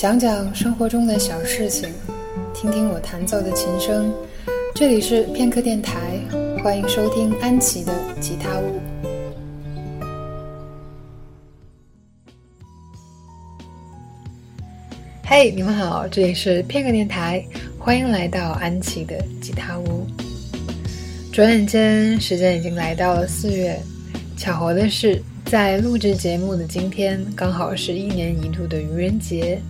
讲讲生活中的小事情，听听我弹奏的琴声。这里是片刻电台，欢迎收听安琪的吉他屋。嘿，你们好，这里是片刻电台，欢迎来到安琪的吉他屋。转眼间，时间已经来到了四月，巧合的是，在录制节目的今天，刚好是一年一度的愚人节。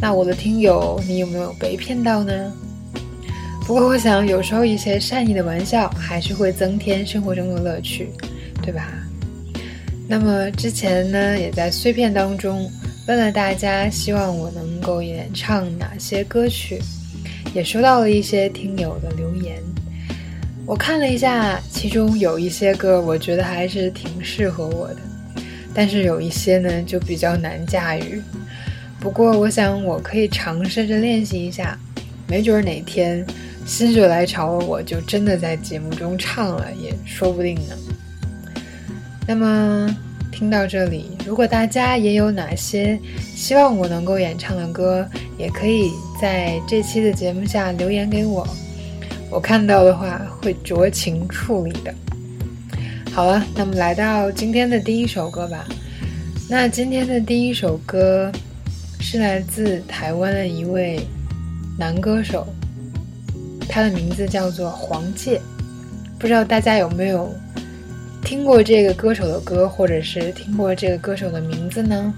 那我的听友，你有没有被骗到呢？不过我想，有时候一些善意的玩笑还是会增添生活中的乐趣，对吧？那么之前呢，也在碎片当中问了大家，希望我能够演唱哪些歌曲，也收到了一些听友的留言。我看了一下，其中有一些歌，我觉得还是挺适合我的，但是有一些呢，就比较难驾驭。不过，我想我可以尝试着练习一下，没准哪天心血来潮，我就真的在节目中唱了，也说不定呢。那么，听到这里，如果大家也有哪些希望我能够演唱的歌，也可以在这期的节目下留言给我，我看到的话会酌情处理的。好了，那么来到今天的第一首歌吧。那今天的第一首歌。是来自台湾的一位男歌手，他的名字叫做黄玠。不知道大家有没有听过这个歌手的歌，或者是听过这个歌手的名字呢？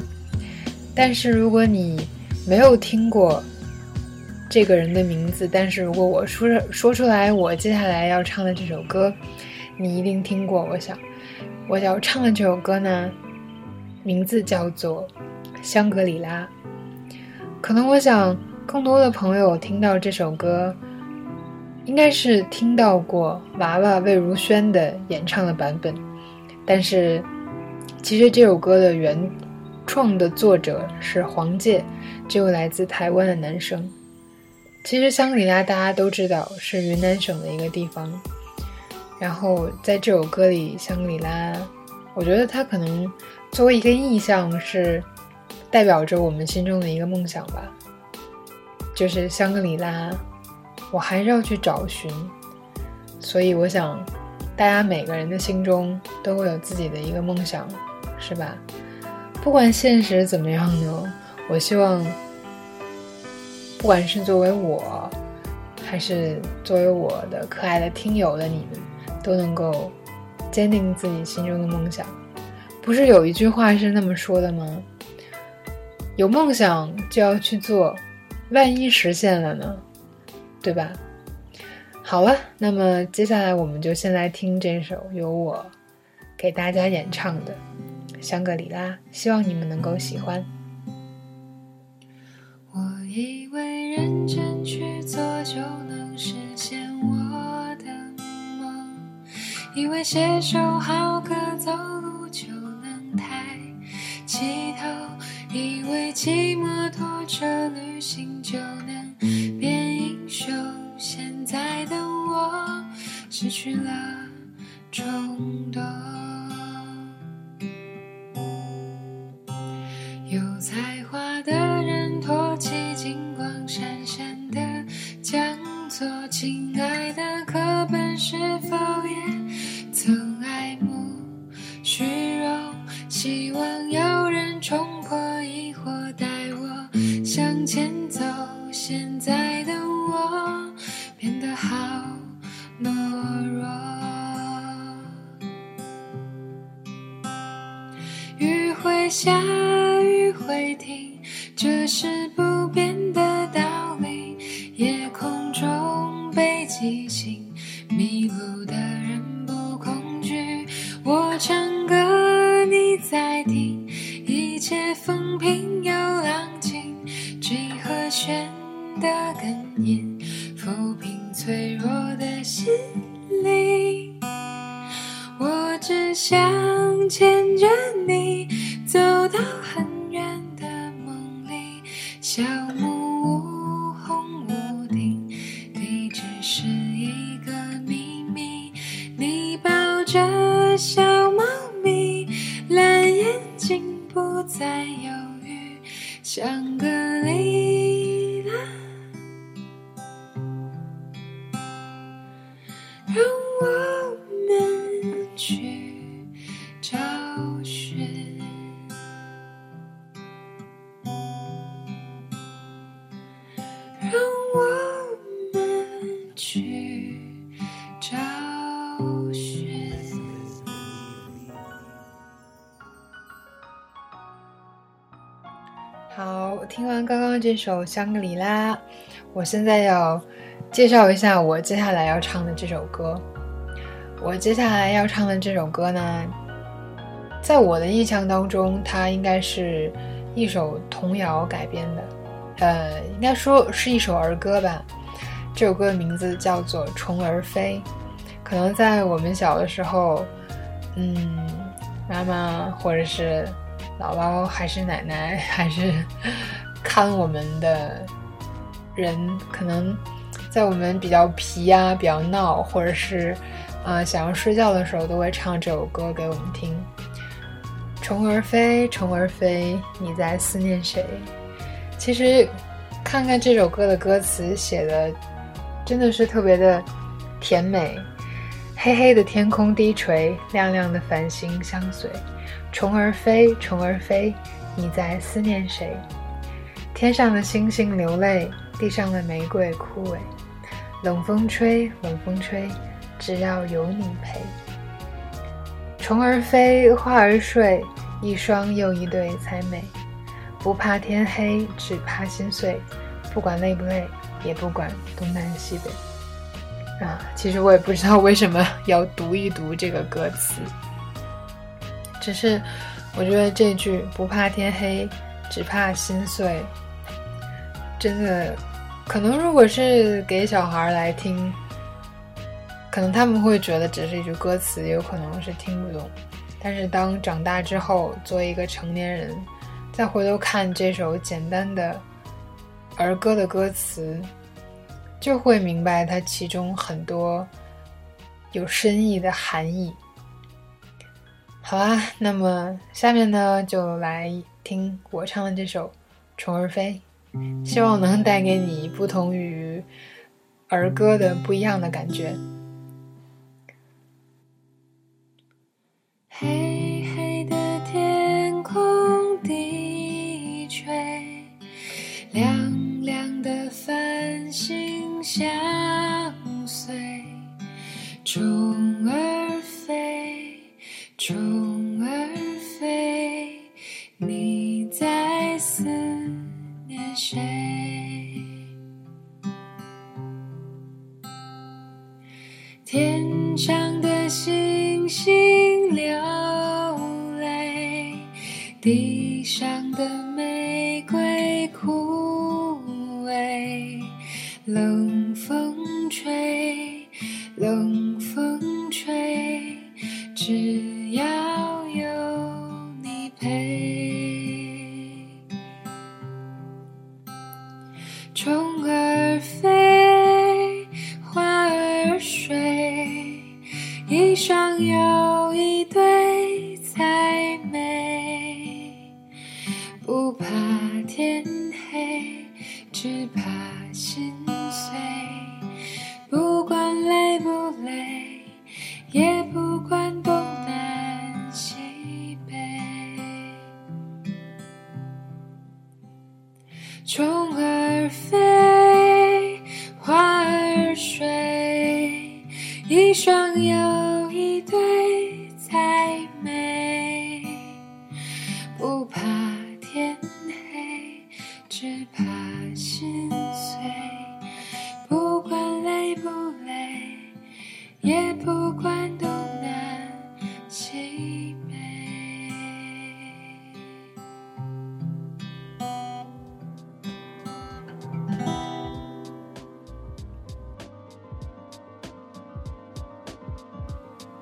但是如果你没有听过这个人的名字，但是如果我说说出来，我接下来要唱的这首歌，你一定听过。我想，我要唱的这首歌呢，名字叫做《香格里拉》。可能我想，更多的朋友听到这首歌，应该是听到过娃娃魏如萱的演唱的版本。但是，其实这首歌的原创的作者是黄玠，这位来自台湾的男生。其实香格里拉大家都知道是云南省的一个地方。然后在这首歌里，香格里拉，我觉得它可能作为一个意象是。代表着我们心中的一个梦想吧，就是香格里拉，我还是要去找寻。所以我想，大家每个人的心中都会有自己的一个梦想，是吧？不管现实怎么样呢，我希望，不管是作为我，还是作为我的可爱的听友的你们，都能够坚定自己心中的梦想。不是有一句话是那么说的吗？有梦想就要去做，万一实现了呢？对吧？好了，那么接下来我们就先来听这首由我给大家演唱的《香格里拉》，希望你们能够喜欢。我以为认真去做就能实现我的梦，以为写首好歌走路就能抬。骑摩托车旅行就能变英雄，现在的我失去了冲动。有才华的人托起金光闪闪的讲座，亲爱的，下雨会停，这是不变的道理。夜空中北极星，迷路的人不恐惧。我唱歌你在听，一切风平又浪静。G 和弦的根音，抚平脆弱的心灵。我只想牵着你。相这首《香格里拉》，我现在要介绍一下我接下来要唱的这首歌。我接下来要唱的这首歌呢，在我的印象当中，它应该是一首童谣改编的，呃，应该说是一首儿歌吧。这首歌的名字叫做《虫儿飞》，可能在我们小的时候，嗯，妈妈或者是姥姥还是奶奶还是看我们的人，可能在我们比较皮呀、比较闹，或者是呃想要睡觉的时候，都会唱这首歌给我们听。虫儿飞，虫儿飞，你在思念谁？其实看看这首歌的歌词写的真的是特别的甜美。黑黑的天空低垂，亮亮的繁星相随。虫儿飞，虫儿飞，你在思念谁？天上的星星流泪，地上的玫瑰枯萎。冷风吹，冷风吹，只要有你陪。虫儿飞，花儿睡，一双又一对才美。不怕天黑，只怕心碎。不管累不累，也不管东南西北。啊，其实我也不知道为什么要读一读这个歌词，只是我觉得这句“不怕天黑，只怕心碎”，真的，可能如果是给小孩来听，可能他们会觉得只是一句歌词，有可能是听不懂。但是当长大之后，作为一个成年人，再回头看这首简单的儿歌的歌词。就会明白它其中很多有深意的含义。好啦，那么下面呢，就来听我唱的这首《虫儿飞》，希望能带给你不同于儿歌的不一样的感觉。黑黑的天空低垂，亮亮的繁星下天上的星星流泪，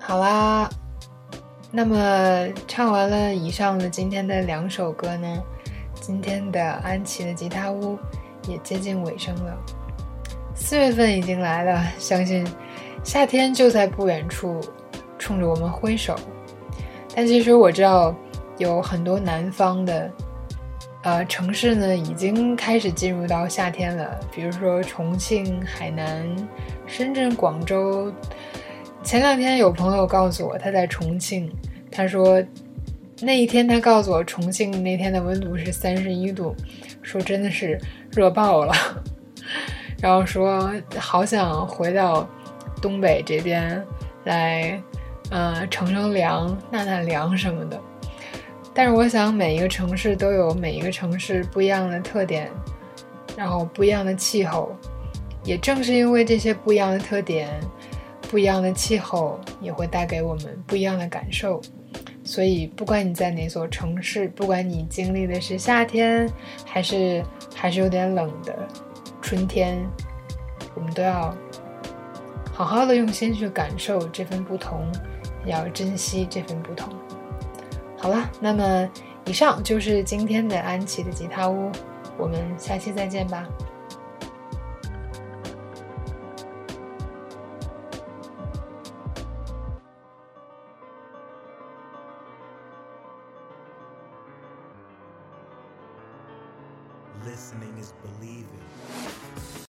好啦，那么唱完了以上的今天的两首歌呢，今天的安琪的吉他屋也接近尾声了。四月份已经来了，相信夏天就在不远处，冲着我们挥手。但其实我知道，有很多南方的呃城市呢，已经开始进入到夏天了，比如说重庆、海南、深圳、广州。前两天有朋友告诉我他在重庆，他说那一天他告诉我重庆那天的温度是三十一度，说真的是热爆了，然后说好想回到东北这边来，呃，乘乘凉、纳纳凉什么的。但是我想每一个城市都有每一个城市不一样的特点，然后不一样的气候，也正是因为这些不一样的特点。不一样的气候也会带给我们不一样的感受，所以不管你在哪所城市，不管你经历的是夏天，还是还是有点冷的春天，我们都要好好的用心去感受这份不同，要珍惜这份不同。好了，那么以上就是今天的安琪的吉他屋，我们下期再见吧。